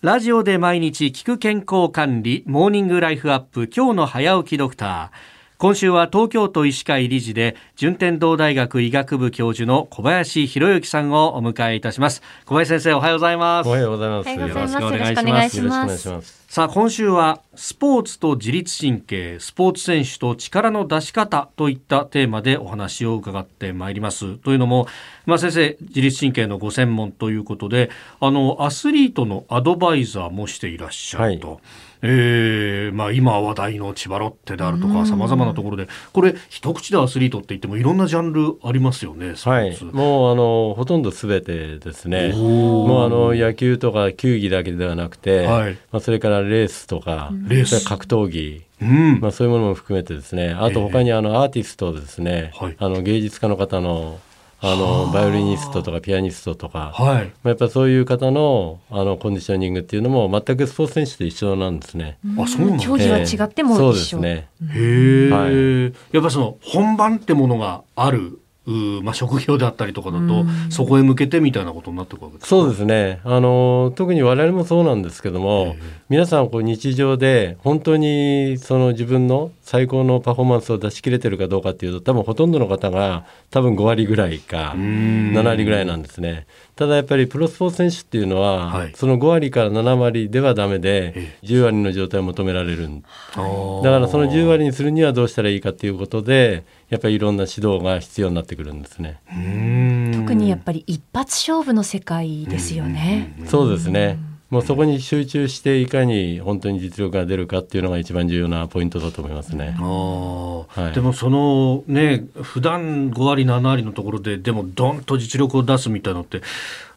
ラジオで毎日聞く健康管理モーニングライフアップ今日の早起きドクター。今週は東京都医師会理事で順天堂大学医学部教授の小林博之さんをお迎えいたします。小林先生おはようございます。おはようございます。おはようございます。よろしくお願いします。よろしくお願いしますさあ今週はスポーツと自律神経スポーツ選手と力の出し方といったテーマでお話を伺ってまいります。というのも、まあ、先生自律神経のご専門ということであのアスリートのアドバイザーもしていらっしゃると。はいえーまあ、今話題の千葉ロッテであるとかさまざまなところでこれ一口でアスリートって言ってもいろんなジャンルありますよねはい。もうあのほとんどすべてですね。もうあの野球とか球技だけではなくて、はい。まあ、それからレースとか、レース。格闘技。うん。まあ、そういうものも含めてですね。あと他にあのアーティストですね、はい。あの芸術家の方のあのバイオリニストとかピアニストとか、はい。まあ、やっぱそういう方のあのコンディショニングっていうのも全くスポーツ選手と一緒なんですね。あそうなんだ。競技は違ってもそうで一緒。すね。へえ、はい。やっぱその本番ってものがあるうーまあ、職業であったりとかだと、うん。そこへ向けてみたいなことになっていくわけですか？そうですね。あの特に我々もそうなんですけども、ええ。皆さんこう日常で本当にその自分の最高のパフォーマンスを出し切れてるかどうかっていうと多分ほとんどの方が多分5割ぐらいかん。7割ぐらいなんですね。ただやっぱりプロスポーツ選手っていうのは、はい。その5割から7割ではダメでえ10割の状態を求められるだからその10割にするにはどうしたらいいかっていうことでやっぱりいろんな指導が必要になってくるんですね。特にやっぱり一発勝負の世界ですよね。そうですね。もうそこに集中していかに本当に実力が出るかっていうのが一番重要なポイントだと思いますね。あーはいでもそのね普段5割7割のところででもドンと実力を出すみたいなのって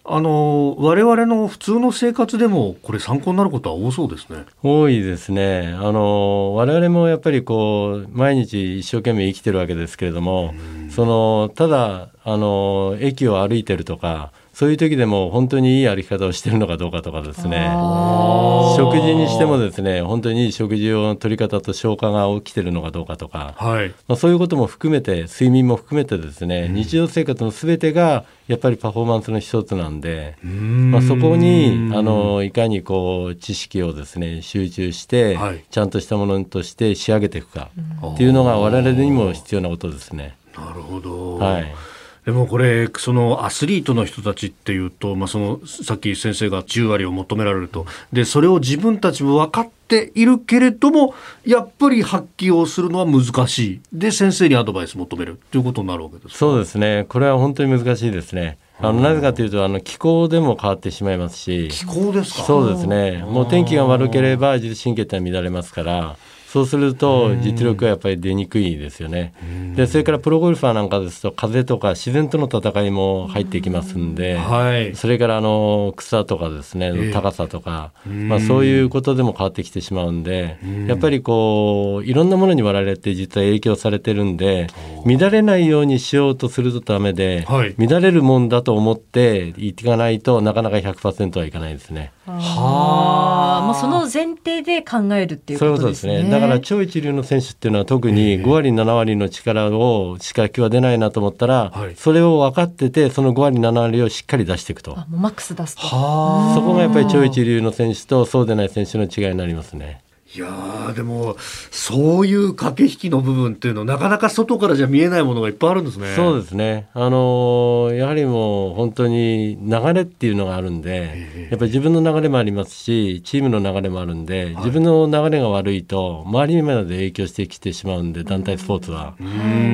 あの我々の普通の生活でもこれ参考になることは多そうですね。多いですね。あの我々もやっぱりこう毎日一生懸命生きてるわけですけれども、そのただあの駅を歩いてるとか。そういう時でも本当にいい歩き方をしてるのかどうかとかですね。あ食事にしてもですね本当にいい食事を取り方と消化が起きてるのかどうかとか、はい。まあ、そういうことも含めて睡眠も含めてですね、日常生活のすべてがやっぱりパフォーマンスの一つなんで、まあ、そこにあのいかにこう知識をですね集中して、はい。ちゃんとしたものとして仕上げていくかっていうのが我々にも必要なことですね。なるほど、はいでもこれそのアスリートの人たちっていうと、まあ、そのさっき先生が10割を求められると。でそれを自分たちも分かっているけれどもやっぱり発揮をするのは難しい。で先生にアドバイス求める。ということになるわけですか？そうですね。これは本当に難しいですね。あのなぜかというとあの気候でも変わってしまいますし。気候ですか？そうですね。もう天気が悪ければ自律神経って乱れますから、そうすると実力はやっぱり出にくいですよね。で、それからプロゴルファーなんかですと風とか自然との戦いも入ってきますんで、はい。それからあの草とかですね、ええ。高さとか、まあそういうことでも変わってきてしまうんで、やっぱりこういろんなものに我々って実は影響されてるんで、乱れないようにしようとするとダメで、はい。乱れるもんだと思っていかないとなかなか100%はいかないですね。あーもうその前提で考えるっていうそういうここととですすでね。ね。だから超一流の選手っていうのは特に5割7割の力をしか今日は出ないなと思ったら、はいそれを分かっててその5割7割をしっかり出していくと。あもうマックス出すと。はそこがやっぱり超一流の選手とそうでない選手の違いになりますね。いやーでもそういう駆け引きの部分っていうのなかなか外からじゃ見えないものがいっぱいあるんですね。そうですね。あのーやはりもう本当に流れっていうのがあるんで、やっぱり自分の流れもありますし、チームの流れもあるんで、自分の流れが悪いと周りにまで影響してきてしまうんで、団体スポーツは。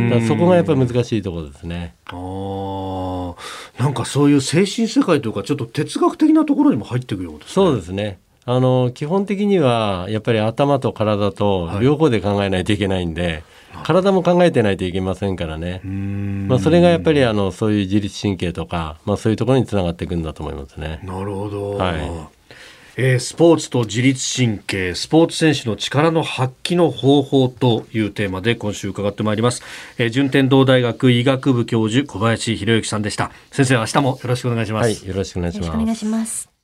だそこがやっぱり難しいところですね。あーなんかそういう精神世界というかちょっと哲学的なところにも入っていくようですね。そうですね。あの基本的にはやっぱり頭と体と両方で考えないといけないんで、体も考えてないといけませんからね。まあそれがやっぱりあのそういう自律神経とか、まあそういうところにつながっていくんだと思いますね。なるほど。はいえースポーツと自律神経、スポーツ選手の力の発揮の方法というテーマで今週伺ってまいります。えー順天堂大学医学部教授小林博之さんでした。先生、明日もよろしくお願いします。はい、よろしくお願いしますよろしくお願い。します。